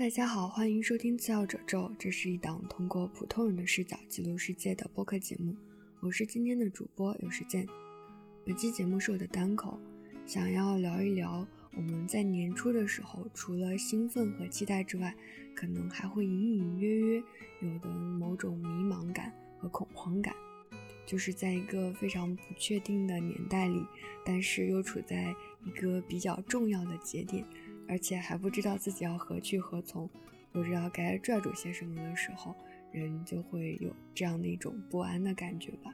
大家好，欢迎收听次要褶皱，这是一档通过普通人的视角记录世界的播客节目。我是今天的主播有时间。本期节目是我的单口，想要聊一聊我们在年初的时候，除了兴奋和期待之外，可能还会隐隐约约有的某种迷茫感和恐慌感，就是在一个非常不确定的年代里，但是又处在一个比较重要的节点。而且还不知道自己要何去何从，不知道该拽住些什么的时候，人就会有这样的一种不安的感觉吧。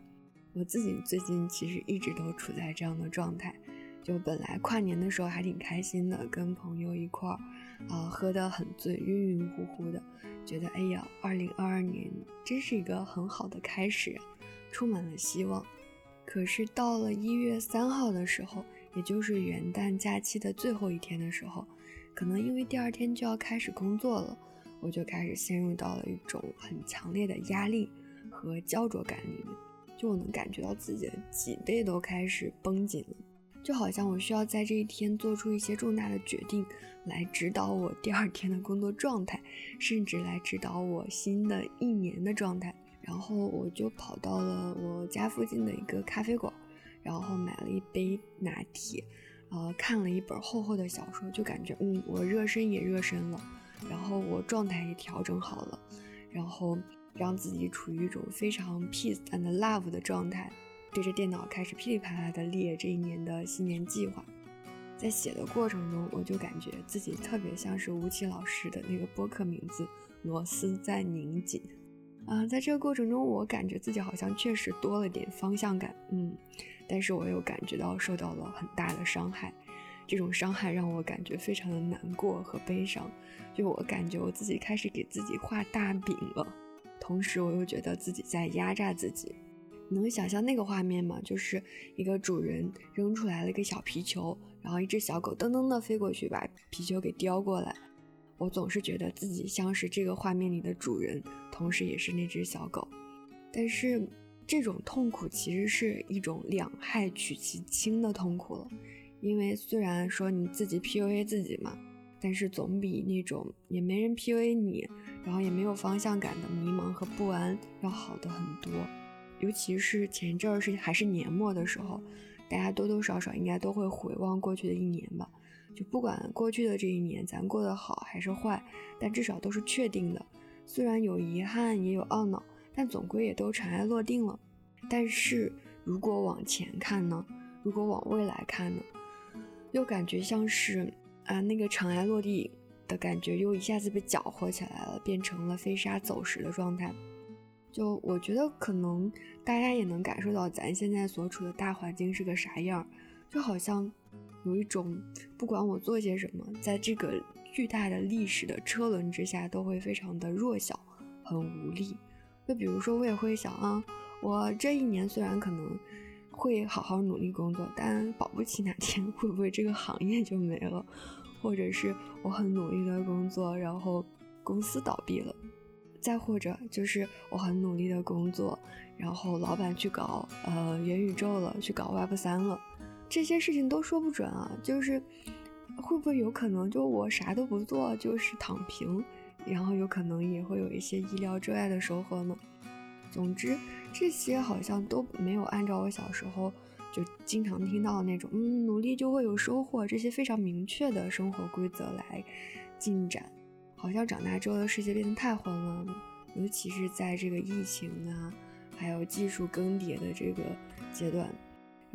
我自己最近其实一直都处在这样的状态，就本来跨年的时候还挺开心的，跟朋友一块儿啊喝得很醉，晕晕乎乎的，觉得哎呀，二零二二年真是一个很好的开始，充满了希望。可是到了一月三号的时候，也就是元旦假期的最后一天的时候。可能因为第二天就要开始工作了，我就开始陷入到了一种很强烈的压力和焦灼感里面。就我能感觉到自己的脊背都开始绷紧了，就好像我需要在这一天做出一些重大的决定，来指导我第二天的工作状态，甚至来指导我新的一年的状态。然后我就跑到了我家附近的一个咖啡馆，然后买了一杯拿铁。呃，看了一本厚厚的小说，就感觉嗯，我热身也热身了，然后我状态也调整好了，然后让自己处于一种非常 peace and love 的状态，对着电脑开始噼里啪啦的列这一年的新年计划。在写的过程中，我就感觉自己特别像是吴奇老师的那个播客名字“螺丝在拧紧”。啊，在这个过程中，我感觉自己好像确实多了点方向感，嗯，但是我又感觉到受到了很大的伤害，这种伤害让我感觉非常的难过和悲伤，就我感觉我自己开始给自己画大饼了，同时我又觉得自己在压榨自己，能想象那个画面吗？就是一个主人扔出来了一个小皮球，然后一只小狗噔噔的飞过去把皮球给叼过来。我总是觉得自己像是这个画面里的主人，同时也是那只小狗。但是这种痛苦其实是一种两害取其轻的痛苦了，因为虽然说你自己 PUA 自己嘛，但是总比那种也没人 PUA 你，然后也没有方向感的迷茫和不安要好的很多。尤其是前阵儿是还是年末的时候，大家多多少少应该都会回望过去的一年吧。就不管过去的这一年咱过得好还是坏，但至少都是确定的。虽然有遗憾也有懊恼，但总归也都尘埃落定了。但是如果往前看呢？如果往未来看呢？又感觉像是啊，那个尘埃落地的感觉又一下子被搅和起来了，变成了飞沙走石的状态。就我觉得可能大家也能感受到咱现在所处的大环境是个啥样，就好像。有一种，不管我做些什么，在这个巨大的历史的车轮之下，都会非常的弱小，很无力。就比如说，我也会想啊，我这一年虽然可能会好好努力工作，但保不齐哪天会不会这个行业就没了，或者是我很努力的工作，然后公司倒闭了，再或者就是我很努力的工作，然后老板去搞呃元宇宙了，去搞 Web 三了。这些事情都说不准啊，就是会不会有可能就我啥都不做就是躺平，然后有可能也会有一些意料之外的收获呢？总之这些好像都没有按照我小时候就经常听到的那种，嗯，努力就会有收获这些非常明确的生活规则来进展。好像长大之后的世界变得太混乱了，尤其是在这个疫情啊，还有技术更迭的这个阶段。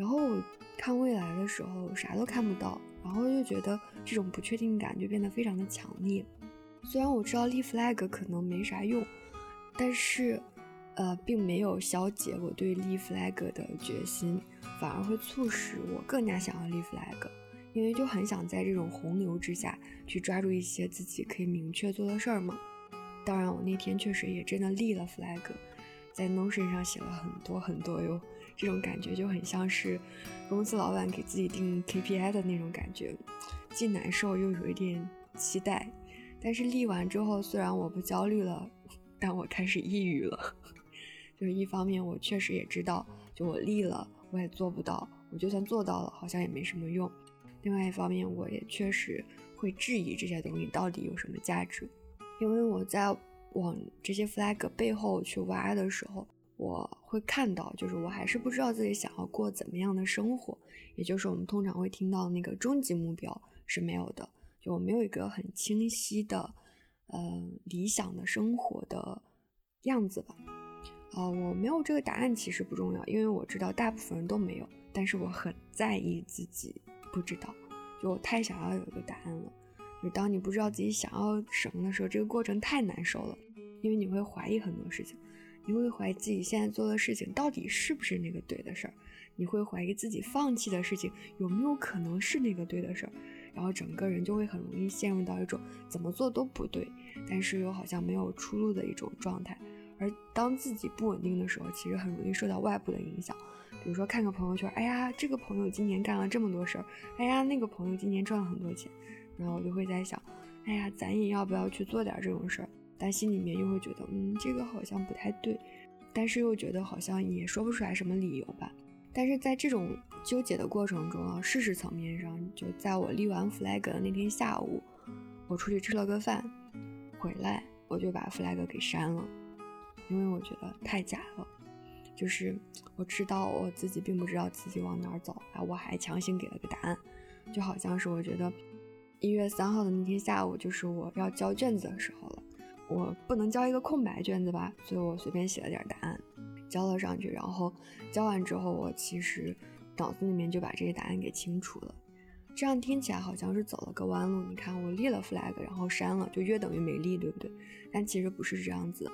然后我看未来的时候啥都看不到，然后就觉得这种不确定感就变得非常的强烈。虽然我知道立 flag 可能没啥用，但是，呃，并没有消解我对立 flag 的决心，反而会促使我更加想要立 flag，因为就很想在这种洪流之下去抓住一些自己可以明确做的事儿嘛。当然，我那天确实也真的立了 flag。在 Notion 上写了很多很多哟，这种感觉就很像是公司老板给自己定 KPI 的那种感觉，既难受又有一点期待。但是立完之后，虽然我不焦虑了，但我开始抑郁了。就是一方面，我确实也知道，就我立了，我也做不到；我就算做到了，好像也没什么用。另外一方面，我也确实会质疑这些东西到底有什么价值。因为我在往这些 flag 背后去挖的时候，我会看到，就是我还是不知道自己想要过怎么样的生活，也就是我们通常会听到那个终极目标是没有的，就我没有一个很清晰的，呃，理想的生活的样子吧。啊，我没有这个答案其实不重要，因为我知道大部分人都没有，但是我很在意自己不知道，就我太想要有一个答案了。就当你不知道自己想要什么的时候，这个过程太难受了，因为你会怀疑很多事情，你会怀疑自己现在做的事情到底是不是那个对的事儿，你会怀疑自己放弃的事情有没有可能是那个对的事儿，然后整个人就会很容易陷入到一种怎么做都不对，但是又好像没有出路的一种状态。而当自己不稳定的时候，其实很容易受到外部的影响，比如说看个朋友圈，哎呀，这个朋友今年干了这么多事儿，哎呀，那个朋友今年赚了很多钱。然后我就会在想，哎呀，咱也要不要去做点这种事儿？但心里面又会觉得，嗯，这个好像不太对，但是又觉得好像也说不出来什么理由吧。但是在这种纠结的过程中啊，事实层面上，就在我立完 flag 的那天下午，我出去吃了个饭，回来我就把 flag 给删了，因为我觉得太假了。就是我知道我自己并不知道自己往哪儿走啊，我还强行给了个答案，就好像是我觉得。一月三号的那天下午，就是我要交卷子的时候了。我不能交一个空白卷子吧，所以我随便写了点答案，交了上去。然后交完之后，我其实脑子里面就把这些答案给清除了。这样听起来好像是走了个弯路。你看，我立了 flag，然后删了，就约等于没立，对不对？但其实不是这样子。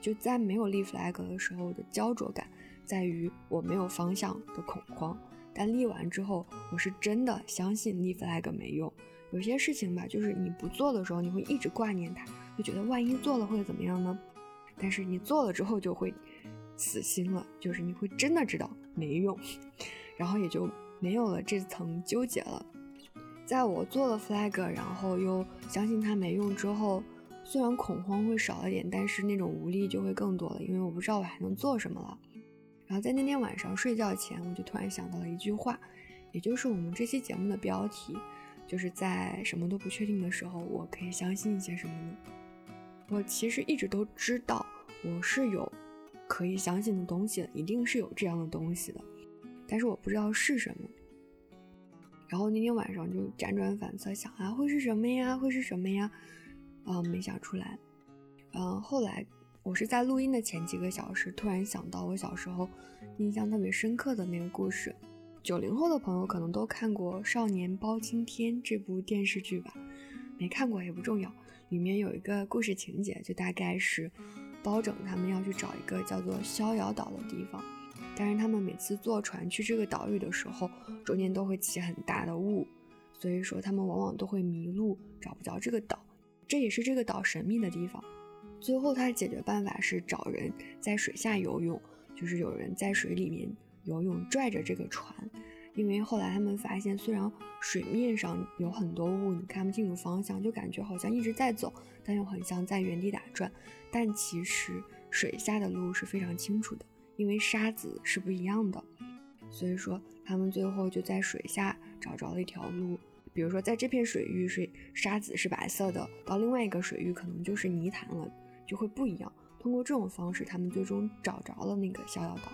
就在没有立 flag 的时候我的焦灼感，在于我没有方向的恐慌。但立完之后，我是真的相信立 flag 没用。有些事情吧，就是你不做的时候，你会一直挂念它，就觉得万一做了会怎么样呢？但是你做了之后就会死心了，就是你会真的知道没用，然后也就没有了这层纠结了。在我做了 flag，然后又相信它没用之后，虽然恐慌会少了点，但是那种无力就会更多了，因为我不知道我还能做什么了。然后在那天晚上睡觉前，我就突然想到了一句话，也就是我们这期节目的标题。就是在什么都不确定的时候，我可以相信一些什么呢？我其实一直都知道我是有可以相信的东西的，一定是有这样的东西的，但是我不知道是什么。然后那天晚上就辗转反侧想啊，会是什么呀？会是什么呀？啊，没想出来。嗯，后来我是在录音的前几个小时突然想到我小时候印象特别深刻的那个故事。九零后的朋友可能都看过《少年包青天》这部电视剧吧，没看过也不重要。里面有一个故事情节，就大概是包拯他们要去找一个叫做逍遥岛的地方，但是他们每次坐船去这个岛屿的时候，中间都会起很大的雾，所以说他们往往都会迷路，找不着这个岛。这也是这个岛神秘的地方。最后他的解决办法是找人在水下游泳，就是有人在水里面。游泳拽着这个船，因为后来他们发现，虽然水面上有很多雾，你看不清楚方向，就感觉好像一直在走，但又很像在原地打转。但其实水下的路是非常清楚的，因为沙子是不一样的。所以说，他们最后就在水下找着了一条路。比如说，在这片水域，水沙子是白色的，到另外一个水域可能就是泥潭了，就会不一样。通过这种方式，他们最终找着了那个逍遥岛。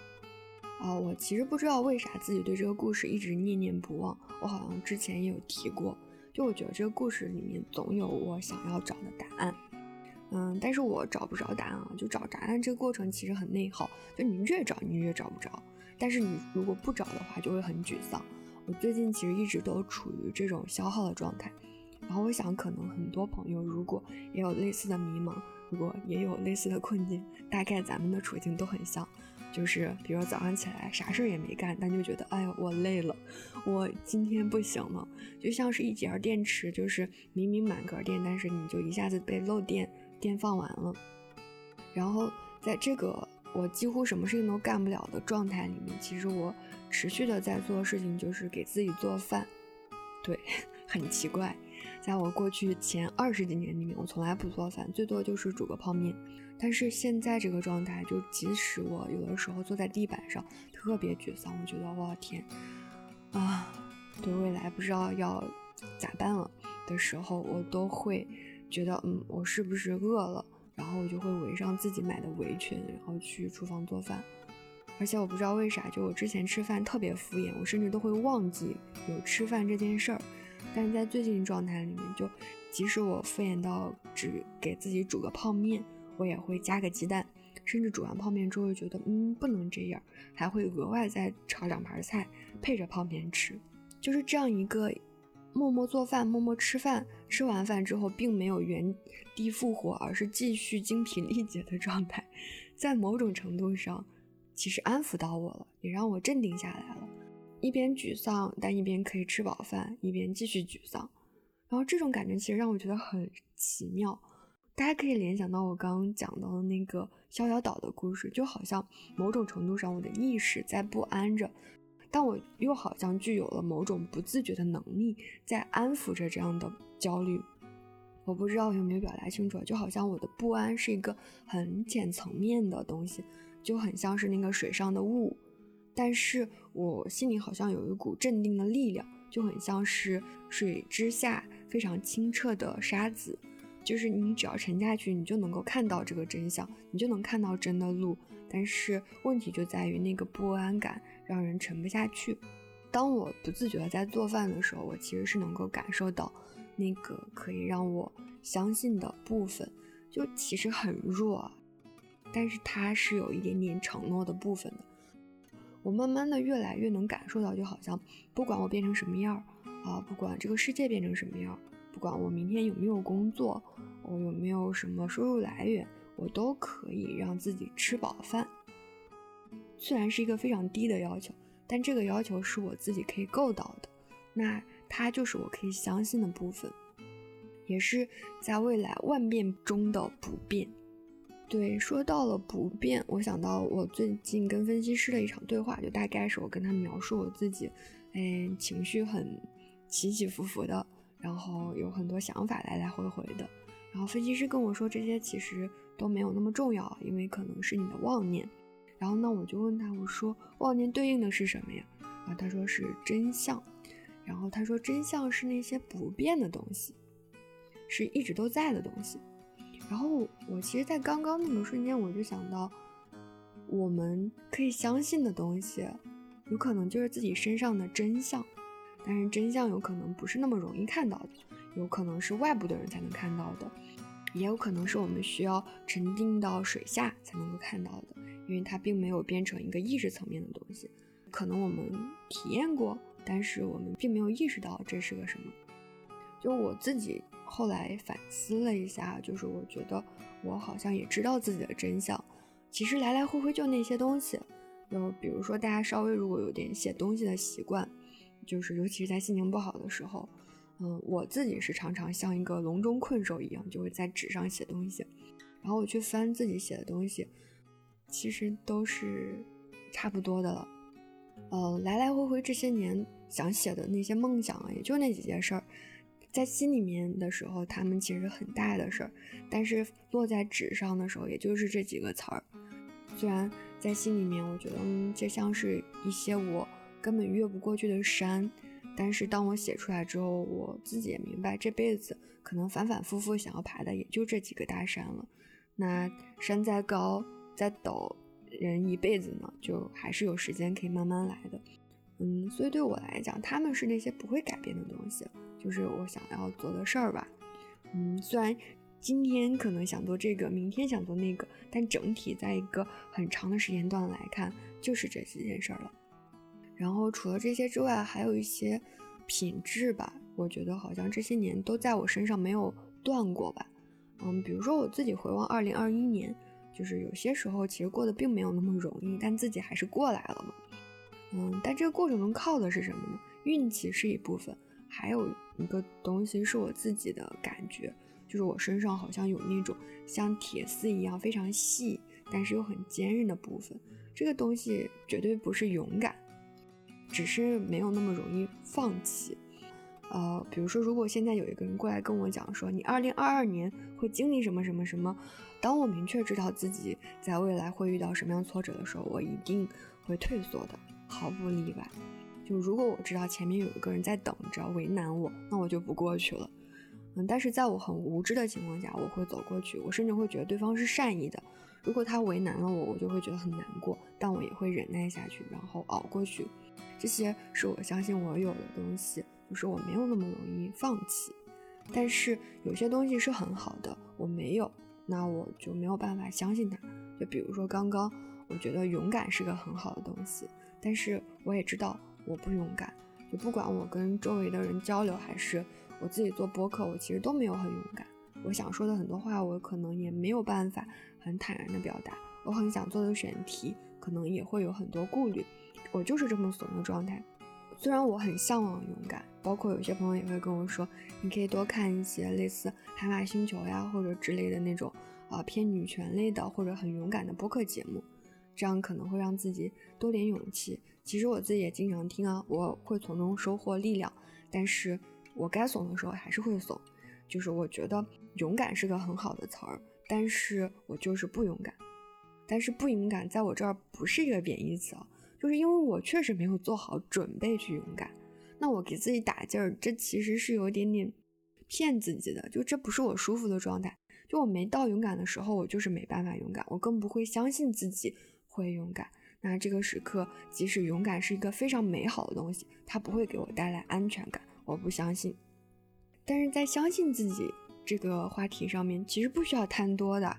啊，我其实不知道为啥自己对这个故事一直念念不忘。我好像之前也有提过，就我觉得这个故事里面总有我想要找的答案。嗯，但是我找不着答案啊，就找答案这个过程其实很内耗，就你越找你越找不着。但是你如果不找的话，就会很沮丧。我最近其实一直都处于这种消耗的状态。然后我想，可能很多朋友如果也有类似的迷茫，如果也有类似的困境，大概咱们的处境都很像。就是，比如早上起来啥事儿也没干，但就觉得，哎呦，我累了，我今天不行了，就像是一节电池，就是明明满格电，但是你就一下子被漏电，电放完了。然后在这个我几乎什么事情都干不了的状态里面，其实我持续的在做事情，就是给自己做饭。对，很奇怪，在我过去前二十几年里面，我从来不做饭，最多就是煮个泡面。但是现在这个状态，就即使我有的时候坐在地板上特别沮丧，我觉得我天啊，对未来不知道要咋办了的时候，我都会觉得嗯，我是不是饿了？然后我就会围上自己买的围裙，然后去厨房做饭。而且我不知道为啥，就我之前吃饭特别敷衍，我甚至都会忘记有吃饭这件事儿。但是在最近状态里面，就即使我敷衍到只给自己煮个泡面，我也会加个鸡蛋，甚至煮完泡面之后觉得嗯不能这样，还会额外再炒两盘菜配着泡面吃。就是这样一个默默做饭、默默吃饭，吃完饭之后并没有原地复活，而是继续精疲力竭的状态，在某种程度上。其实安抚到我了，也让我镇定下来了。一边沮丧，但一边可以吃饱饭，一边继续沮丧。然后这种感觉其实让我觉得很奇妙。大家可以联想到我刚刚讲到的那个逍遥岛的故事，就好像某种程度上我的意识在不安着，但我又好像具有了某种不自觉的能力，在安抚着这样的焦虑。我不知道有没有表达清楚，就好像我的不安是一个很浅层面的东西。就很像是那个水上的雾，但是我心里好像有一股镇定的力量，就很像是水之下非常清澈的沙子，就是你只要沉下去，你就能够看到这个真相，你就能看到真的路。但是问题就在于那个不安感让人沉不下去。当我不自觉的在做饭的时候，我其实是能够感受到那个可以让我相信的部分，就其实很弱。但是它是有一点点承诺的部分的，我慢慢的越来越能感受到，就好像不管我变成什么样儿啊，不管这个世界变成什么样儿，不管我明天有没有工作，我有没有什么收入来源，我都可以让自己吃饱饭。虽然是一个非常低的要求，但这个要求是我自己可以够到的，那它就是我可以相信的部分，也是在未来万变中的不变。对，说到了不变，我想到我最近跟分析师的一场对话，就大概是我跟他描述我自己，哎，情绪很起起伏伏的，然后有很多想法来来回回的，然后分析师跟我说这些其实都没有那么重要，因为可能是你的妄念。然后呢，我就问他，我说妄念对应的是什么呀？啊，他说是真相。然后他说真相是那些不变的东西，是一直都在的东西。然后我其实，在刚刚那个瞬间，我就想到，我们可以相信的东西，有可能就是自己身上的真相，但是真相有可能不是那么容易看到的，有可能是外部的人才能看到的，也有可能是我们需要沉浸到水下才能够看到的，因为它并没有变成一个意识层面的东西，可能我们体验过，但是我们并没有意识到这是个什么。就我自己后来反思了一下，就是我觉得我好像也知道自己的真相，其实来来回回就那些东西。就比如说大家稍微如果有点写东西的习惯，就是尤其是在心情不好的时候，嗯，我自己是常常像一个笼中困兽一样，就会在纸上写东西，然后我去翻自己写的东西，其实都是差不多的了。呃，来来回回这些年想写的那些梦想啊，也就那几件事儿。在心里面的时候，他们其实很大的事儿，但是落在纸上的时候，也就是这几个词儿。虽然在心里面，我觉得嗯，这像是一些我根本越不过去的山，但是当我写出来之后，我自己也明白，这辈子可能反反复复想要爬的也就这几个大山了。那山再高再陡，人一辈子呢，就还是有时间可以慢慢来的。嗯，所以对我来讲，他们是那些不会改变的东西。就是我想要做的事儿吧，嗯，虽然今天可能想做这个，明天想做那个，但整体在一个很长的时间段来看，就是这几件事儿了。然后除了这些之外，还有一些品质吧，我觉得好像这些年都在我身上没有断过吧。嗯，比如说我自己回望二零二一年，就是有些时候其实过得并没有那么容易，但自己还是过来了嘛。嗯，但这个过程中靠的是什么呢？运气是一部分。还有一个东西是我自己的感觉，就是我身上好像有那种像铁丝一样非常细，但是又很坚韧的部分。这个东西绝对不是勇敢，只是没有那么容易放弃。呃，比如说，如果现在有一个人过来跟我讲说，你二零二二年会经历什么什么什么，当我明确知道自己在未来会遇到什么样挫折的时候，我一定会退缩的，毫不例外。就如果我知道前面有一个人在等着为难我，那我就不过去了。嗯，但是在我很无知的情况下，我会走过去，我甚至会觉得对方是善意的。如果他为难了我，我就会觉得很难过，但我也会忍耐下去，然后熬过去。这些是我相信我有的东西，就是我没有那么容易放弃。但是有些东西是很好的，我没有，那我就没有办法相信它。就比如说刚刚，我觉得勇敢是个很好的东西，但是我也知道我不勇敢。就不管我跟周围的人交流，还是我自己做播客，我其实都没有很勇敢。我想说的很多话，我可能也没有办法很坦然的表达。我很想做的选题，可能也会有很多顾虑。我就是这么怂的状态。虽然我很向往勇敢，包括有些朋友也会跟我说，你可以多看一些类似《海马星球》呀或者之类的那种啊偏女权类的或者很勇敢的播客节目，这样可能会让自己多点勇气。其实我自己也经常听啊，我会从中收获力量。但是我该怂的时候还是会怂，就是我觉得勇敢是个很好的词儿，但是我就是不勇敢。但是不勇敢在我这儿不是一个贬义词啊。就是因为我确实没有做好准备去勇敢，那我给自己打劲儿，这其实是有一点点骗自己的，就这不是我舒服的状态。就我没到勇敢的时候，我就是没办法勇敢，我更不会相信自己会勇敢。那这个时刻，即使勇敢是一个非常美好的东西，它不会给我带来安全感，我不相信。但是在相信自己这个话题上面，其实不需要贪多的，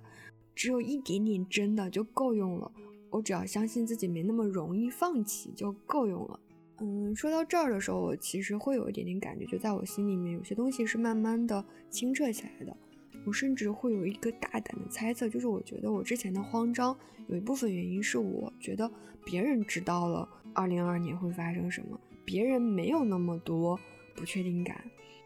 只有一点点真的就够用了。我只要相信自己没那么容易放弃就够用了。嗯，说到这儿的时候，我其实会有一点点感觉，就在我心里面，有些东西是慢慢的清澈起来的。我甚至会有一个大胆的猜测，就是我觉得我之前的慌张，有一部分原因是我觉得别人知道了二零二二年会发生什么，别人没有那么多不确定感，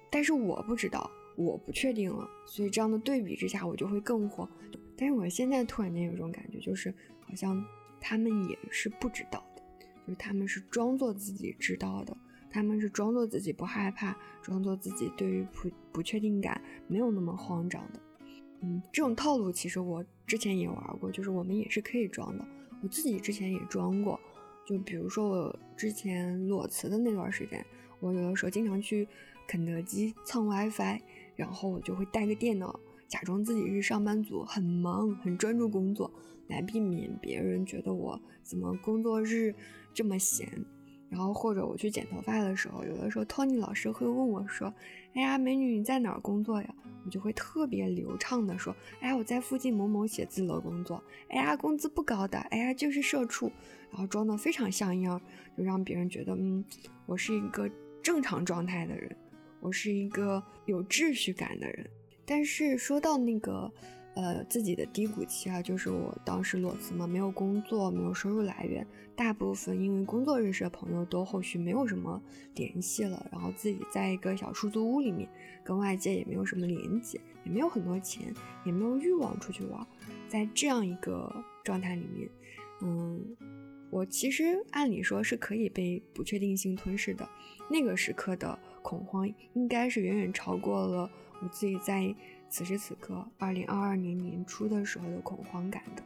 但是我不知道，我不确定了，所以这样的对比之下，我就会更慌。但是我现在突然间有种感觉，就是好像。他们也是不知道的，就是他们是装作自己知道的，他们是装作自己不害怕，装作自己对于不不确定感没有那么慌张的。嗯，这种套路其实我之前也玩过，就是我们也是可以装的，我自己之前也装过。就比如说我之前裸辞的那段时间，我有的时候经常去肯德基蹭 WiFi，然后我就会带个电脑。假装自己是上班族，很忙，很专注工作，来避免别人觉得我怎么工作日这么闲。然后或者我去剪头发的时候，有的时候 Tony 老师会问我说：“哎呀，美女你在哪儿工作呀？”我就会特别流畅的说：“哎呀，我在附近某某写字楼工作。”哎呀，工资不高的。哎呀，就是社畜。然后装的非常像样，就让别人觉得，嗯，我是一个正常状态的人，我是一个有秩序感的人。但是说到那个，呃，自己的低谷期啊，就是我当时裸辞嘛，没有工作，没有收入来源，大部分因为工作认识的朋友都后续没有什么联系了，然后自己在一个小出租屋里面，跟外界也没有什么连接，也没有很多钱，也没有欲望出去玩，在这样一个状态里面，嗯，我其实按理说是可以被不确定性吞噬的，那个时刻的恐慌应该是远远超过了。我自己在此时此刻，二零二二年年初的时候的恐慌感的，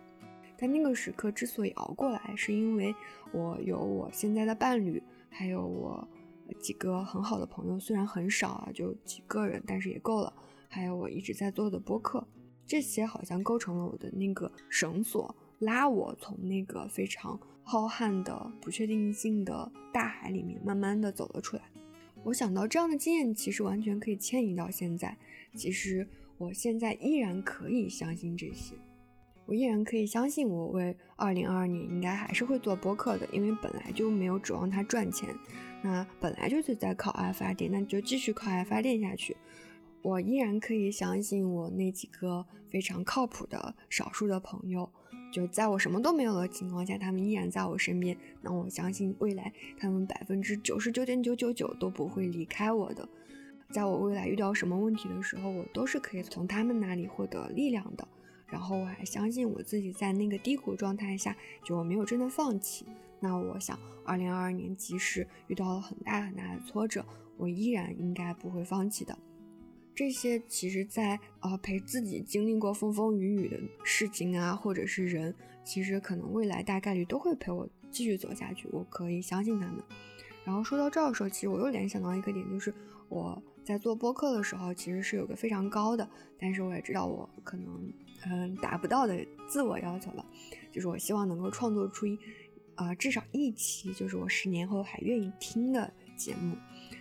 但那个时刻之所以熬过来，是因为我有我现在的伴侣，还有我几个很好的朋友，虽然很少啊，就几个人，但是也够了。还有我一直在做的播客，这些好像构成了我的那个绳索，拉我从那个非常浩瀚的不确定性的大海里面慢慢的走了出来。我想到这样的经验，其实完全可以迁移到现在。其实我现在依然可以相信这些，我依然可以相信我为二零二二年应该还是会做播客的，因为本来就没有指望它赚钱，那本来就是在靠爱发电，那就继续靠爱发电下去。我依然可以相信我那几个非常靠谱的少数的朋友。就在我什么都没有的情况下，他们依然在我身边。那我相信未来他们百分之九十九点九九九都不会离开我的。在我未来遇到什么问题的时候，我都是可以从他们那里获得力量的。然后我还相信我自己在那个低谷状态下，就没有真的放弃。那我想，二零二二年即使遇到了很大很大的挫折，我依然应该不会放弃的。这些其实，在呃陪自己经历过风风雨雨的事情啊，或者是人，其实可能未来大概率都会陪我继续走下去。我可以相信他们。然后说到这儿的时候，其实我又联想到一个点，就是我在做播客的时候，其实是有个非常高的，但是我也知道我可能嗯达不到的自我要求了，就是我希望能够创作出一啊至少一期，就是我十年后还愿意听的节目，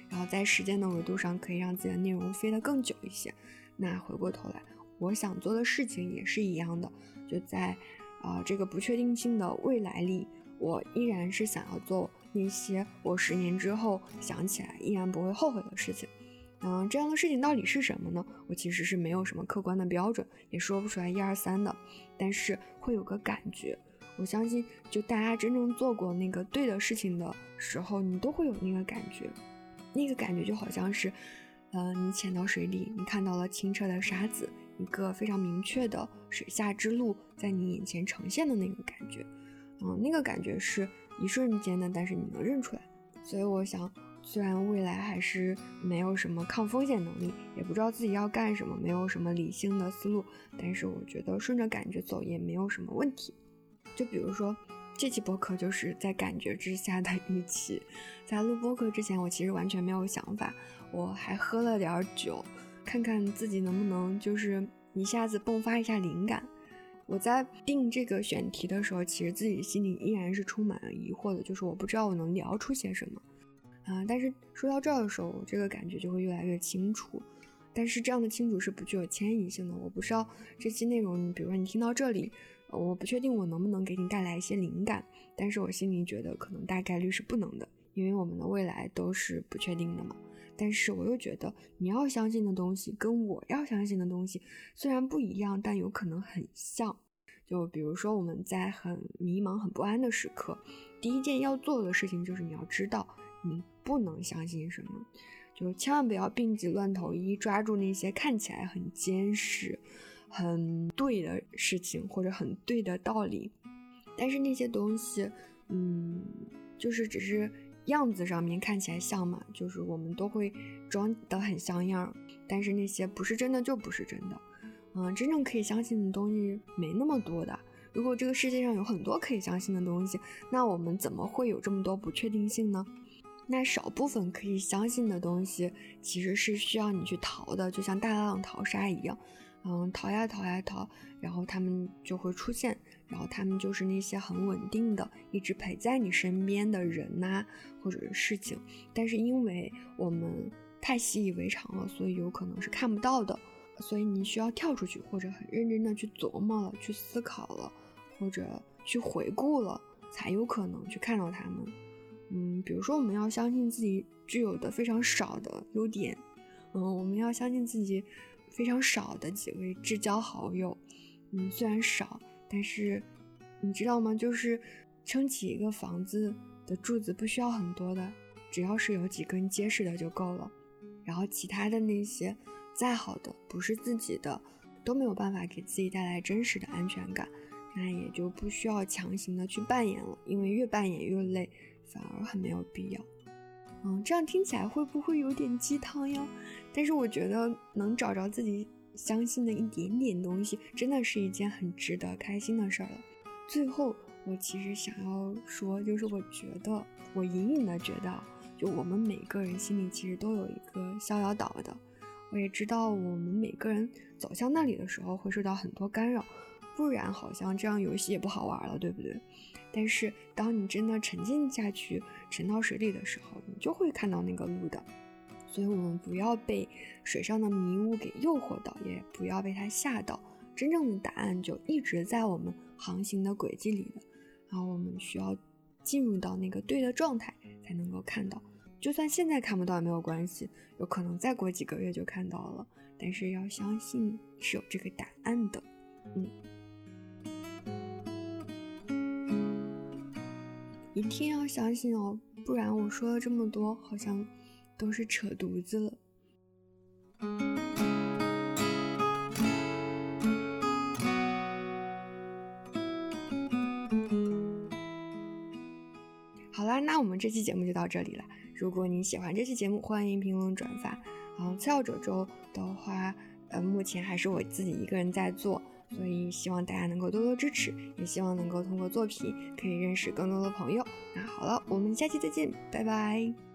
然后在时间的维度上可以让自己的内容飞得更久一些。那回过头来，我想做的事情也是一样的，就在啊这个不确定性的未来里，我依然是想要做那些我十年之后想起来依然不会后悔的事情。嗯，这样的事情到底是什么呢？我其实是没有什么客观的标准，也说不出来一二三的，但是会有个感觉。我相信，就大家真正做过那个对的事情的时候，你都会有那个感觉。那个感觉就好像是，呃，你潜到水里，你看到了清澈的沙子，一个非常明确的水下之路在你眼前呈现的那个感觉。嗯，那个感觉是一瞬间的，但是你能认出来。所以我想。虽然未来还是没有什么抗风险能力，也不知道自己要干什么，没有什么理性的思路，但是我觉得顺着感觉走也没有什么问题。就比如说这期播客就是在感觉之下的预期，在录播客之前，我其实完全没有想法，我还喝了点酒，看看自己能不能就是一下子迸发一下灵感。我在定这个选题的时候，其实自己心里依然是充满了疑惑的，就是我不知道我能聊出些什么。啊，但是说到这儿的时候，这个感觉就会越来越清楚。但是这样的清楚是不具有迁移性的。我不知道这期内容，你比如说你听到这里，我不确定我能不能给你带来一些灵感。但是我心里觉得可能大概率是不能的，因为我们的未来都是不确定的嘛。但是我又觉得你要相信的东西跟我要相信的东西虽然不一样，但有可能很像。就比如说我们在很迷茫、很不安的时刻，第一件要做的事情就是你要知道。你不能相信什么，就千万不要病急乱投医，抓住那些看起来很坚实、很对的事情或者很对的道理。但是那些东西，嗯，就是只是样子上面看起来像嘛，就是我们都会装得很像样。但是那些不是真的就不是真的，嗯，真正可以相信的东西没那么多的。如果这个世界上有很多可以相信的东西，那我们怎么会有这么多不确定性呢？那少部分可以相信的东西，其实是需要你去逃的，就像大浪淘沙一样，嗯，逃呀逃呀逃，然后他们就会出现，然后他们就是那些很稳定的，一直陪在你身边的人呐，或者是事情。但是因为我们太习以为常了，所以有可能是看不到的，所以你需要跳出去，或者很认真的去琢磨了，去思考了，或者去回顾了，才有可能去看到他们。嗯，比如说我们要相信自己具有的非常少的优点，嗯，我们要相信自己非常少的几位至交好友，嗯，虽然少，但是你知道吗？就是撑起一个房子的柱子不需要很多的，只要是有几根结实的就够了。然后其他的那些再好的不是自己的，都没有办法给自己带来真实的安全感，那也就不需要强行的去扮演了，因为越扮演越累。反而很没有必要，嗯，这样听起来会不会有点鸡汤呀？但是我觉得能找着自己相信的一点点东西，真的是一件很值得开心的事儿了。最后，我其实想要说，就是我觉得，我隐隐的觉得，就我们每个人心里其实都有一个逍遥岛的。我也知道，我们每个人走向那里的时候会受到很多干扰，不然好像这样游戏也不好玩了，对不对？但是，当你真的沉浸下去、沉到水里的时候，你就会看到那个路的。所以，我们不要被水上的迷雾给诱惑到，也不要被它吓到。真正的答案就一直在我们航行的轨迹里的。然后，我们需要进入到那个对的状态，才能够看到。就算现在看不到也没有关系，有可能再过几个月就看到了。但是要相信是有这个答案的。嗯。一定要相信哦，不然我说了这么多，好像都是扯犊子了。好啦，那我们这期节目就到这里了。如果你喜欢这期节目，欢迎评论转发。嗯，次要褶皱的话，呃，目前还是我自己一个人在做。所以希望大家能够多多支持，也希望能够通过作品可以认识更多的朋友。那好了，我们下期再见，拜拜。